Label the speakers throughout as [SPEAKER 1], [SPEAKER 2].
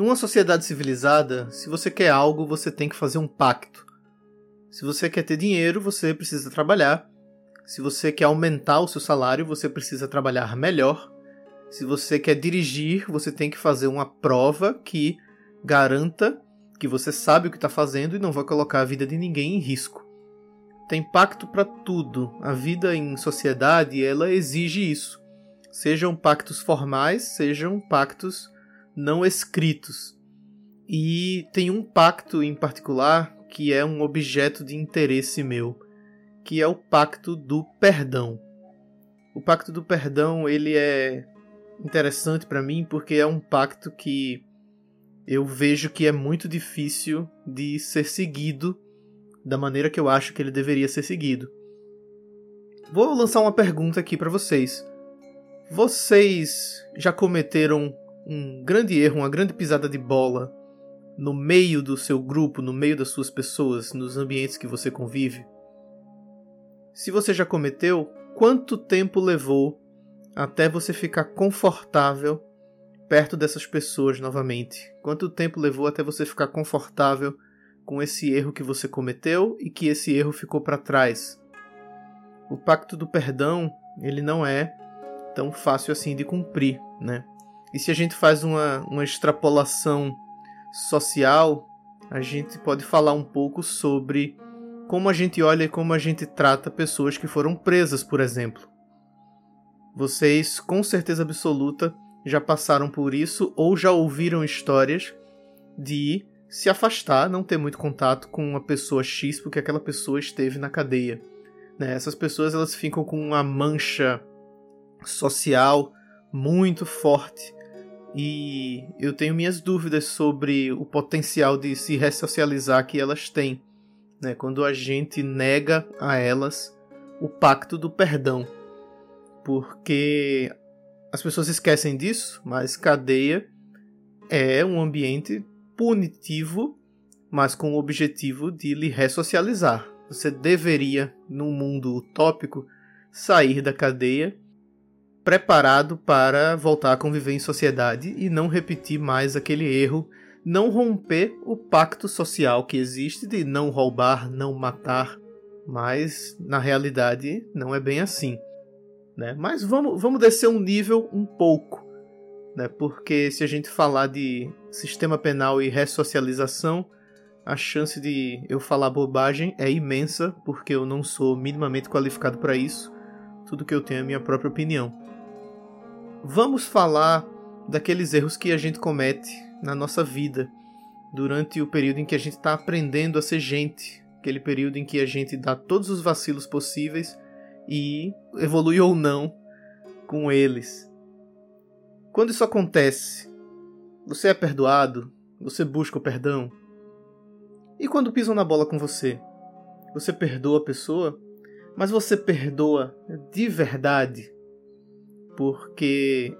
[SPEAKER 1] Numa sociedade civilizada, se você quer algo, você tem que fazer um pacto. Se você quer ter dinheiro, você precisa trabalhar. Se você quer aumentar o seu salário, você precisa trabalhar melhor. Se você quer dirigir, você tem que fazer uma prova que garanta que você sabe o que está fazendo e não vai colocar a vida de ninguém em risco. Tem pacto para tudo. A vida em sociedade ela exige isso. Sejam pactos formais, sejam pactos não escritos. E tem um pacto em particular que é um objeto de interesse meu, que é o pacto do perdão. O pacto do perdão ele é interessante para mim porque é um pacto que eu vejo que é muito difícil de ser seguido da maneira que eu acho que ele deveria ser seguido. Vou lançar uma pergunta aqui para vocês. Vocês já cometeram um grande erro, uma grande pisada de bola no meio do seu grupo, no meio das suas pessoas, nos ambientes que você convive? Se você já cometeu, quanto tempo levou até você ficar confortável perto dessas pessoas novamente? Quanto tempo levou até você ficar confortável com esse erro que você cometeu e que esse erro ficou para trás? O pacto do perdão, ele não é tão fácil assim de cumprir, né? E se a gente faz uma, uma extrapolação social, a gente pode falar um pouco sobre como a gente olha e como a gente trata pessoas que foram presas, por exemplo. Vocês, com certeza absoluta, já passaram por isso ou já ouviram histórias de se afastar, não ter muito contato com uma pessoa X porque aquela pessoa esteve na cadeia. Né? Essas pessoas elas ficam com uma mancha social muito forte e eu tenho minhas dúvidas sobre o potencial de se ressocializar que elas têm, né? quando a gente nega a elas o pacto do perdão. Porque as pessoas esquecem disso, mas cadeia é um ambiente punitivo, mas com o objetivo de lhe ressocializar. Você deveria, num mundo utópico, sair da cadeia preparado para voltar a conviver em sociedade e não repetir mais aquele erro, não romper o pacto social que existe de não roubar, não matar, mas na realidade não é bem assim. Né? Mas vamos, vamos descer um nível um pouco, né? porque se a gente falar de sistema penal e ressocialização, a chance de eu falar bobagem é imensa, porque eu não sou minimamente qualificado para isso. Tudo que eu tenho é a minha própria opinião vamos falar daqueles erros que a gente comete na nossa vida durante o período em que a gente está aprendendo a ser gente, aquele período em que a gente dá todos os vacilos possíveis e evolui ou não com eles. Quando isso acontece, você é perdoado, você busca o perdão. E quando pisam na bola com você, você perdoa a pessoa, mas você perdoa de verdade porque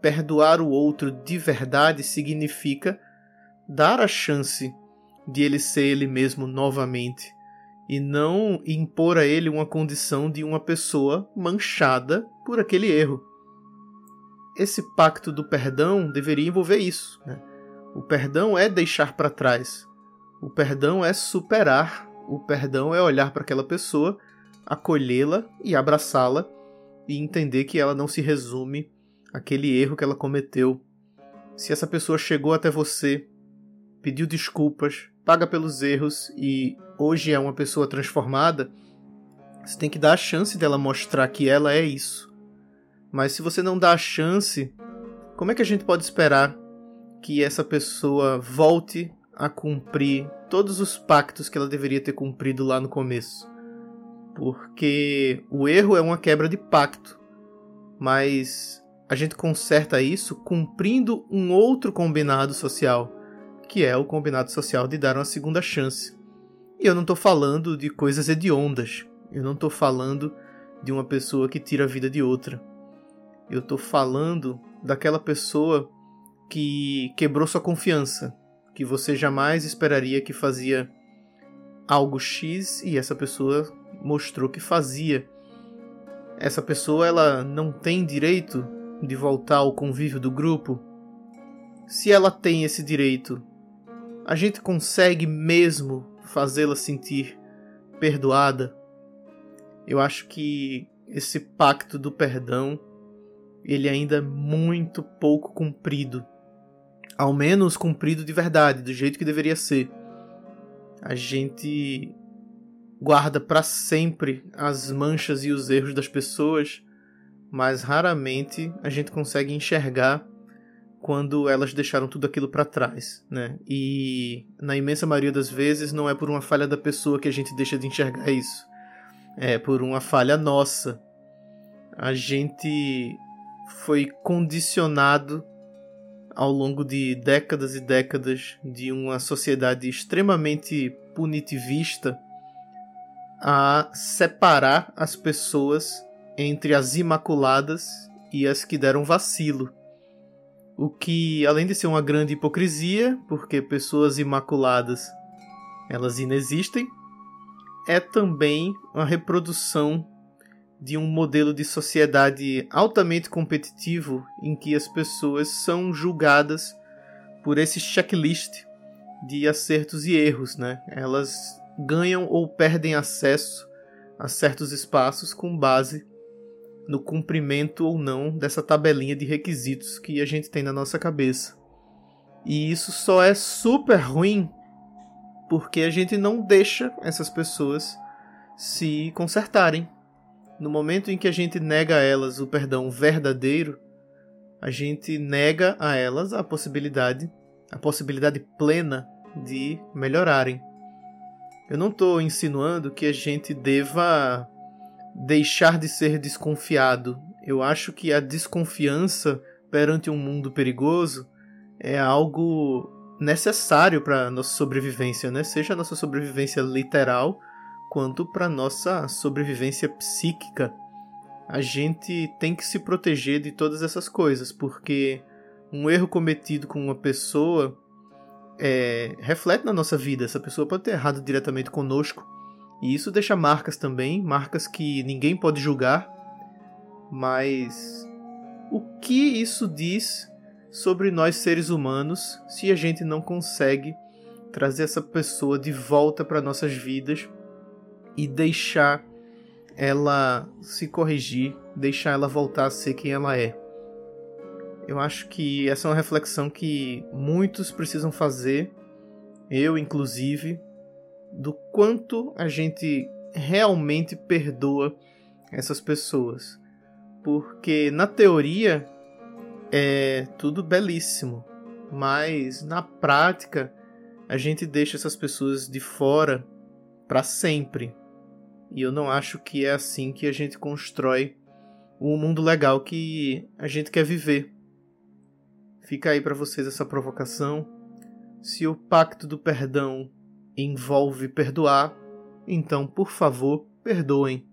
[SPEAKER 1] perdoar o outro de verdade significa dar a chance de ele ser ele mesmo novamente e não impor a ele uma condição de uma pessoa manchada por aquele erro. Esse pacto do perdão deveria envolver isso. Né? O perdão é deixar para trás. O perdão é superar. O perdão é olhar para aquela pessoa, acolhê-la e abraçá-la e entender que ela não se resume àquele erro que ela cometeu. Se essa pessoa chegou até você, pediu desculpas, paga pelos erros e hoje é uma pessoa transformada, você tem que dar a chance dela mostrar que ela é isso. Mas se você não dá a chance, como é que a gente pode esperar que essa pessoa volte a cumprir todos os pactos que ela deveria ter cumprido lá no começo? Porque o erro é uma quebra de pacto, mas a gente conserta isso cumprindo um outro combinado social, que é o combinado social de dar uma segunda chance. E eu não estou falando de coisas hediondas, eu não estou falando de uma pessoa que tira a vida de outra. Eu estou falando daquela pessoa que quebrou sua confiança, que você jamais esperaria que fazia algo X e essa pessoa mostrou que fazia. Essa pessoa ela não tem direito de voltar ao convívio do grupo. se ela tem esse direito, a gente consegue mesmo fazê-la sentir perdoada? Eu acho que esse pacto do perdão ele ainda é muito pouco cumprido. Ao menos cumprido de verdade, do jeito que deveria ser. A gente guarda para sempre as manchas e os erros das pessoas, mas raramente a gente consegue enxergar quando elas deixaram tudo aquilo para trás, né? E na imensa maioria das vezes não é por uma falha da pessoa que a gente deixa de enxergar isso. É por uma falha nossa. A gente foi condicionado ao longo de décadas e décadas de uma sociedade extremamente punitivista a separar as pessoas entre as imaculadas e as que deram vacilo. O que, além de ser uma grande hipocrisia, porque pessoas imaculadas elas inexistem, é também uma reprodução de um modelo de sociedade altamente competitivo em que as pessoas são julgadas por esse checklist de acertos e erros, né? Elas ganham ou perdem acesso a certos espaços com base no cumprimento ou não dessa tabelinha de requisitos que a gente tem na nossa cabeça. E isso só é super ruim porque a gente não deixa essas pessoas se consertarem. No momento em que a gente nega a elas o perdão verdadeiro, a gente nega a elas a possibilidade, a possibilidade plena de melhorarem. Eu não estou insinuando que a gente deva deixar de ser desconfiado. Eu acho que a desconfiança perante um mundo perigoso é algo necessário para nossa sobrevivência, né? Seja a nossa sobrevivência literal quanto para nossa sobrevivência psíquica. A gente tem que se proteger de todas essas coisas, porque um erro cometido com uma pessoa é, reflete na nossa vida. Essa pessoa pode ter errado diretamente conosco. E isso deixa marcas também, marcas que ninguém pode julgar. Mas o que isso diz sobre nós seres humanos se a gente não consegue trazer essa pessoa de volta para nossas vidas e deixar ela se corrigir, deixar ela voltar a ser quem ela é? Eu acho que essa é uma reflexão que muitos precisam fazer, eu inclusive, do quanto a gente realmente perdoa essas pessoas. Porque na teoria é tudo belíssimo, mas na prática a gente deixa essas pessoas de fora para sempre. E eu não acho que é assim que a gente constrói o mundo legal que a gente quer viver. Fica aí para vocês essa provocação. Se o pacto do perdão envolve perdoar, então, por favor, perdoem.